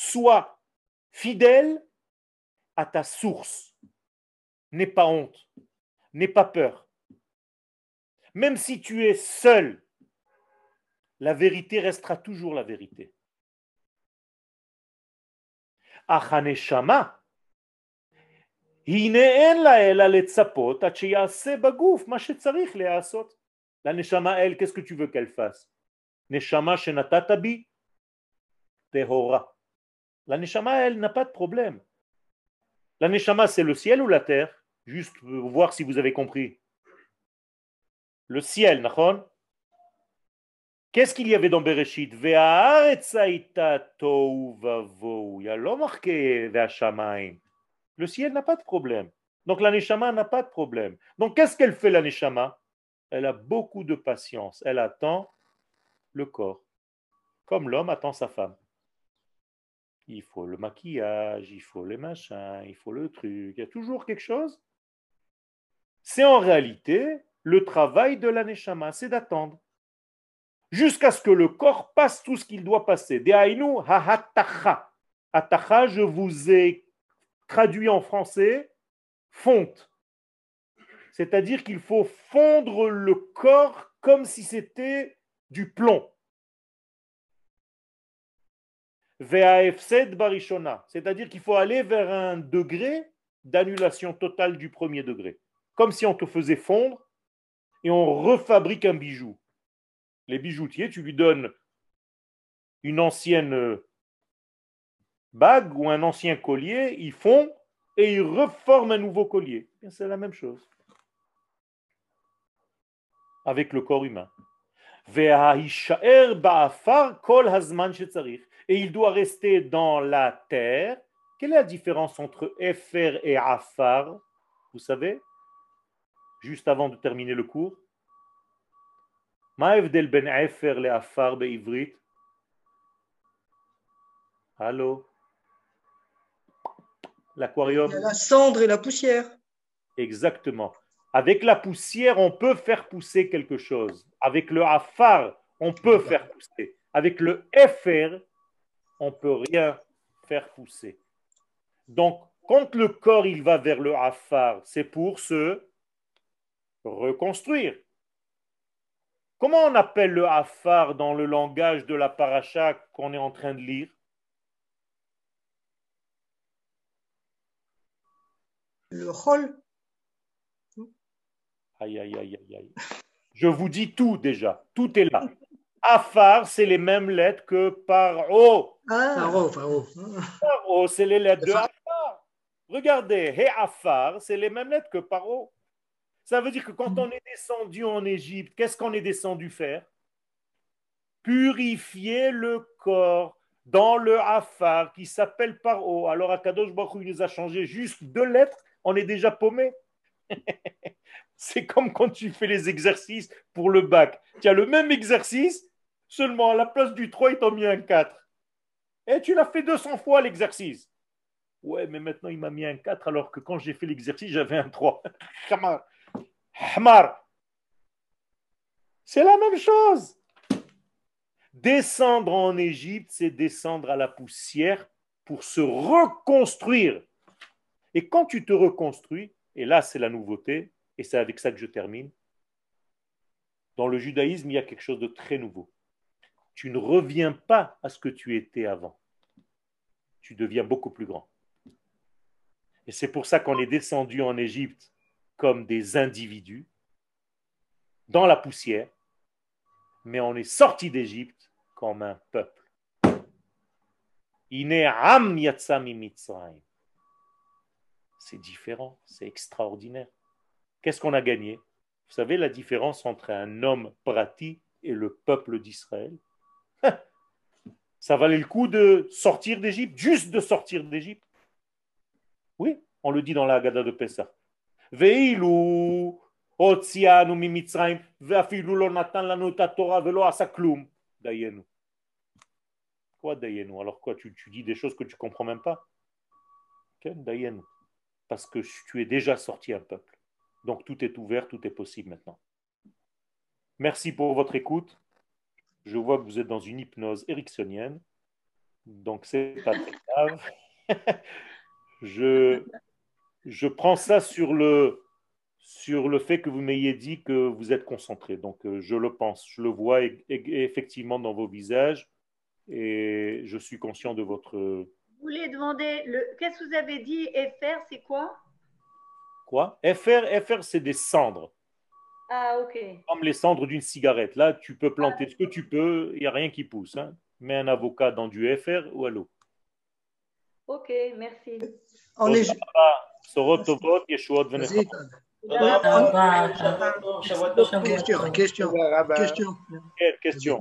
Sois fidèle à ta source. N'aie pas honte, n'aie pas peur. Même si tu es seul, la vérité restera toujours la vérité. Achaneshama, la neshama, elle, qu'est-ce que tu veux qu'elle fasse? Neshama shenatatabi tehora. La Neshama, elle n'a pas de problème. La Neshama, c'est le ciel ou la terre? Juste pour voir si vous avez compris. Le ciel, Nachon Qu'est-ce qu'il y avait dans Bereshit? Le ciel n'a pas de problème. Donc la Neshama n'a pas de problème. Donc qu'est-ce qu'elle fait la Neshama? Elle a beaucoup de patience. Elle attend le corps. Comme l'homme attend sa femme il faut le maquillage, il faut les machins, il faut le truc, il y a toujours quelque chose. C'est en réalité le travail de l'aneshama, c'est d'attendre jusqu'à ce que le corps passe tout ce qu'il doit passer. Deainu hahatacha. Atacha, je vous ai traduit en français fonte. C'est-à-dire qu'il faut fondre le corps comme si c'était du plomb. C'est-à-dire qu'il faut aller vers un degré d'annulation totale du premier degré, comme si on te faisait fondre et on refabrique un bijou. Les bijoutiers, tu lui donnes une ancienne bague ou un ancien collier, ils font et ils reforment un nouveau collier. C'est la même chose. Avec le corps humain et il doit rester dans la terre. Quelle est la différence entre Efer et Afar Vous savez? Juste avant de terminer le cours. Ma'evdel ben Efer le Afar be'ivrit. Allô? L'aquarium? La cendre et la poussière. Exactement. Avec la poussière, on peut faire pousser quelque chose. Avec le Afar, on peut faire pousser. Avec le Efer, on peut rien faire pousser. Donc, quand le corps il va vers le Afar, c'est pour se reconstruire. Comment on appelle le Afar dans le langage de la paracha qu'on est en train de lire? Le Chol. Aïe, aïe, aïe, aïe, aïe. Je vous dis tout déjà. Tout est là. Afar, c'est les mêmes lettres que Paro. Ah, Paro, Paro. Paro, c'est les lettres de Afar. Regardez, He Afar, c'est les mêmes lettres que Paro. Ça veut dire que quand on est descendu en Égypte, qu'est-ce qu'on est descendu faire? Purifier le corps dans le Afar qui s'appelle Paro. Alors Akadosh Baruch il nous a changé juste deux lettres, on est déjà paumé. C'est comme quand tu fais les exercices pour le bac. Tu as le même exercice, seulement à la place du 3, ils t'ont mis un 4. Et tu l'as fait 200 fois l'exercice. Ouais, mais maintenant il m'a mis un 4 alors que quand j'ai fait l'exercice, j'avais un 3. Hamar. Hamar. C'est la même chose. Descendre en Égypte, c'est descendre à la poussière pour se reconstruire. Et quand tu te reconstruis, et là c'est la nouveauté, et c'est avec ça que je termine, dans le judaïsme, il y a quelque chose de très nouveau. Tu ne reviens pas à ce que tu étais avant. Tu deviens beaucoup plus grand. Et c'est pour ça qu'on est descendu en Égypte comme des individus, dans la poussière, mais on est sorti d'Égypte comme un peuple. C'est différent, c'est extraordinaire. Qu'est-ce qu'on a gagné? Vous savez la différence entre un homme prati et le peuple d'Israël? Ça valait le coup de sortir d'Égypte, juste de sortir d'Égypte. Oui, on le dit dans la Haggadah de Pessah. Ve'ilu הוציאנו ממצרים ואפילו לא נתן לנו את התורה ולא עשה כלום. דיינו. Quoi דיינו Alors quoi tu, tu dis des choses que tu comprends même pas okay, דיינו. Parce que tu es déjà sorti un peuple. Donc tout est ouvert, tout est possible maintenant. Merci pour votre écoute. Je vois que vous êtes dans une hypnose ericksonienne. Donc c'est pas très grave. je, je prends ça sur le, sur le fait que vous m'ayez dit que vous êtes concentré. Donc, euh, je le pense, je le vois e- e- effectivement dans vos visages et je suis conscient de votre. Vous voulez demander, le... qu'est-ce que vous avez dit FR, c'est quoi? Quoi? FR, FR c'est des cendres, ah, Comme les cendres d'une cigarette. Là, tu peux planter ah, ce que tu peux, il n'y a rien qui pousse. Hein. Mets un avocat dans du FR ou à l'eau. Ok, merci. On est. Question, question, question.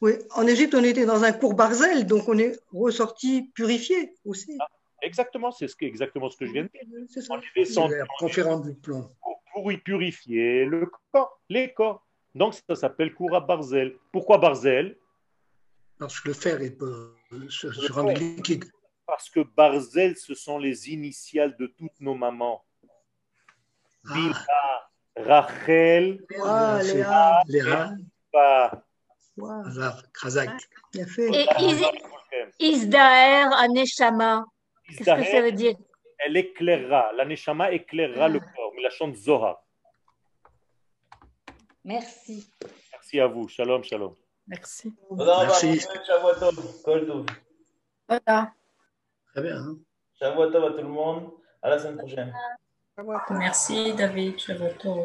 Oui. En Égypte, on était dans un cours Barzel, donc on est ressorti purifié aussi. Ah, exactement, c'est exactement ce que je viens de dire. C'est ça. On. Conférence du plomb pour, y purifier le corps, les corps. Donc ça s'appelle Koura Barzel. Pourquoi Barzel? Parce que le fer rendre liquide. Parce que Barzel, ce sont les initiales de toutes nos mamans. Ah, Bilha, Rachel, Ah, c'est- Léa. Léa. Wow, Krazak. bien fait. Et Is- Isdaer Aneshama, qu'est-ce que ça veut dire? elle éclairera, la Neshama éclairera le corps, Melachon Zohar. Merci. Merci à vous. Shalom, shalom. Merci. Merci. Voilà. Très bien. Hein. Shavuot à tout le monde. À la semaine prochaine. Merci David. Shavuot